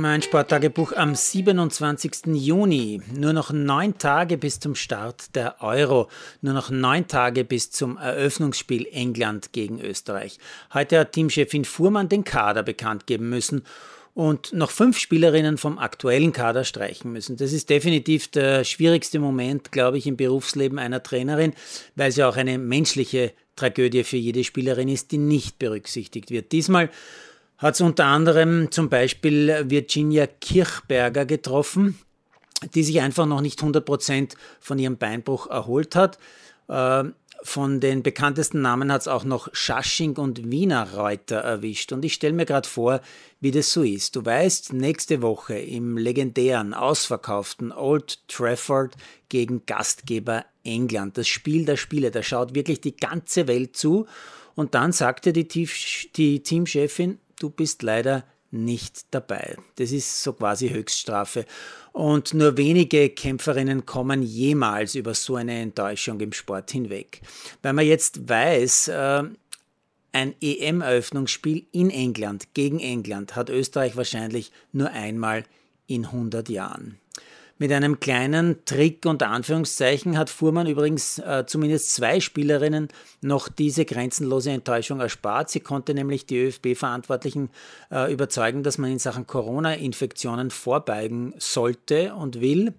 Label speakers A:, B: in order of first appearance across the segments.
A: Mein Sporttagebuch am 27. Juni. Nur noch neun Tage bis zum Start der Euro. Nur noch neun Tage bis zum Eröffnungsspiel England gegen Österreich. Heute hat Teamchefin Fuhrmann den Kader bekannt geben müssen und noch fünf Spielerinnen vom aktuellen Kader streichen müssen. Das ist definitiv der schwierigste Moment, glaube ich, im Berufsleben einer Trainerin, weil ja auch eine menschliche Tragödie für jede Spielerin ist, die nicht berücksichtigt wird. Diesmal hat es unter anderem zum Beispiel Virginia Kirchberger getroffen, die sich einfach noch nicht 100% von ihrem Beinbruch erholt hat. Äh, von den bekanntesten Namen hat es auch noch Schasching und Wiener Reuter erwischt. Und ich stelle mir gerade vor, wie das so ist. Du weißt, nächste Woche im legendären, ausverkauften Old Trafford gegen Gastgeber England. Das Spiel der Spiele, da schaut wirklich die ganze Welt zu. Und dann sagte die, die Teamchefin, du bist leider nicht dabei. Das ist so quasi Höchststrafe. Und nur wenige Kämpferinnen kommen jemals über so eine Enttäuschung im Sport hinweg. Weil man jetzt weiß, äh, ein EM-Eröffnungsspiel in England gegen England hat Österreich wahrscheinlich nur einmal in 100 Jahren. Mit einem kleinen Trick unter Anführungszeichen hat Fuhrmann übrigens äh, zumindest zwei Spielerinnen noch diese grenzenlose Enttäuschung erspart. Sie konnte nämlich die ÖFB-Verantwortlichen äh, überzeugen, dass man in Sachen Corona-Infektionen vorbeugen sollte und will.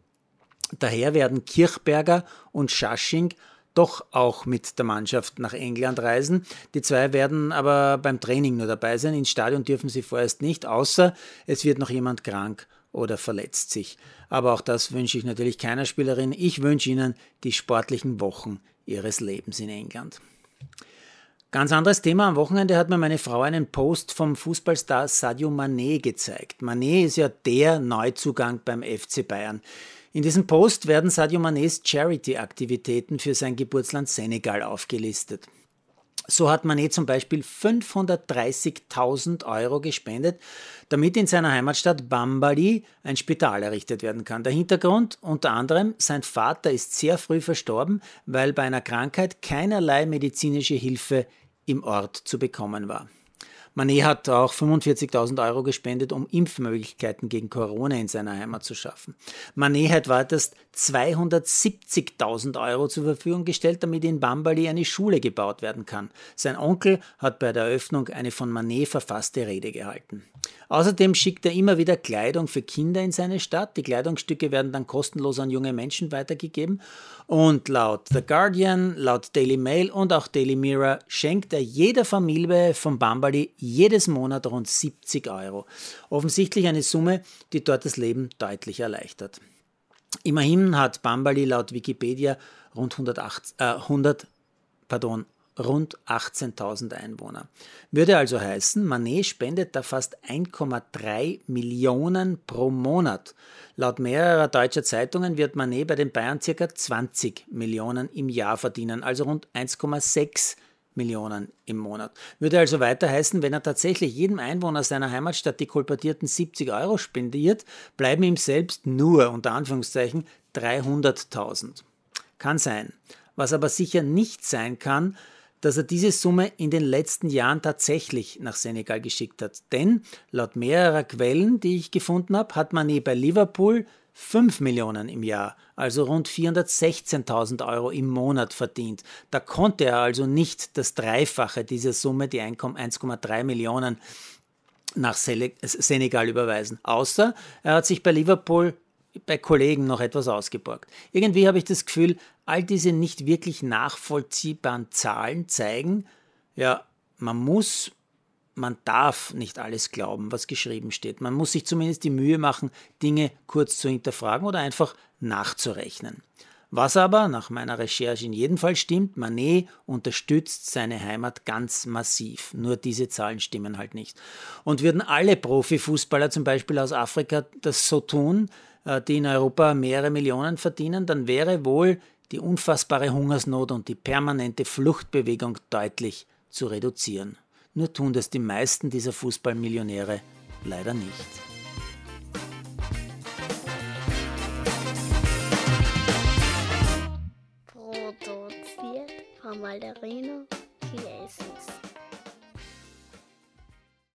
A: Daher werden Kirchberger und Schasching doch auch mit der Mannschaft nach England reisen. Die zwei werden aber beim Training nur dabei sein. Ins Stadion dürfen sie vorerst nicht, außer es wird noch jemand krank oder verletzt sich. Aber auch das wünsche ich natürlich keiner Spielerin. Ich wünsche Ihnen die sportlichen Wochen Ihres Lebens in England. Ganz anderes Thema. Am Wochenende hat mir meine Frau einen Post vom Fußballstar Sadio Mané gezeigt. Mané ist ja der Neuzugang beim FC Bayern. In diesem Post werden Sadio Manés Charity-Aktivitäten für sein Geburtsland Senegal aufgelistet. So hat Manet zum Beispiel 530.000 Euro gespendet, damit in seiner Heimatstadt Bambali ein Spital errichtet werden kann. Der Hintergrund unter anderem, sein Vater ist sehr früh verstorben, weil bei einer Krankheit keinerlei medizinische Hilfe im Ort zu bekommen war. Manet hat auch 45.000 Euro gespendet, um Impfmöglichkeiten gegen Corona in seiner Heimat zu schaffen. Manet hat weiters 270.000 Euro zur Verfügung gestellt, damit in Bambali eine Schule gebaut werden kann. Sein Onkel hat bei der Eröffnung eine von Manet verfasste Rede gehalten. Außerdem schickt er immer wieder Kleidung für Kinder in seine Stadt. Die Kleidungsstücke werden dann kostenlos an junge Menschen weitergegeben. Und laut The Guardian, laut Daily Mail und auch Daily Mirror schenkt er jeder Familie von Bambali jedes Monat rund 70 Euro. Offensichtlich eine Summe, die dort das Leben deutlich erleichtert. Immerhin hat Bambali laut Wikipedia rund 108, äh, 100, pardon, rund 18.000 Einwohner. Würde also heißen, Manet spendet da fast 1,3 Millionen pro Monat. Laut mehrerer deutscher Zeitungen wird Manet bei den Bayern ca. 20 Millionen im Jahr verdienen, also rund 1,6 Millionen im Monat. Würde also weiter heißen, wenn er tatsächlich jedem Einwohner seiner Heimatstadt die kolportierten 70 Euro spendiert, bleiben ihm selbst nur unter Anführungszeichen 300.000. Kann sein. Was aber sicher nicht sein kann, dass er diese Summe in den letzten Jahren tatsächlich nach Senegal geschickt hat. Denn laut mehrerer Quellen, die ich gefunden habe, hat Mané bei Liverpool 5 Millionen im Jahr, also rund 416.000 Euro im Monat verdient. Da konnte er also nicht das Dreifache dieser Summe, die 1,3 Millionen, nach Senegal überweisen. Außer er hat sich bei Liverpool bei Kollegen noch etwas ausgeborgt. Irgendwie habe ich das Gefühl, all diese nicht wirklich nachvollziehbaren Zahlen zeigen, ja, man muss, man darf nicht alles glauben, was geschrieben steht. Man muss sich zumindest die Mühe machen, Dinge kurz zu hinterfragen oder einfach nachzurechnen. Was aber nach meiner Recherche in jedem Fall stimmt, Manet unterstützt seine Heimat ganz massiv. Nur diese Zahlen stimmen halt nicht. Und würden alle Profifußballer zum Beispiel aus Afrika das so tun, äh, die in Europa mehrere Millionen verdienen, dann wäre wohl die unfassbare Hungersnot und die permanente Fluchtbewegung deutlich zu reduzieren. Nur tun das die meisten dieser Fußballmillionäre leider nicht.
B: Produziert von Malderino Chiesis.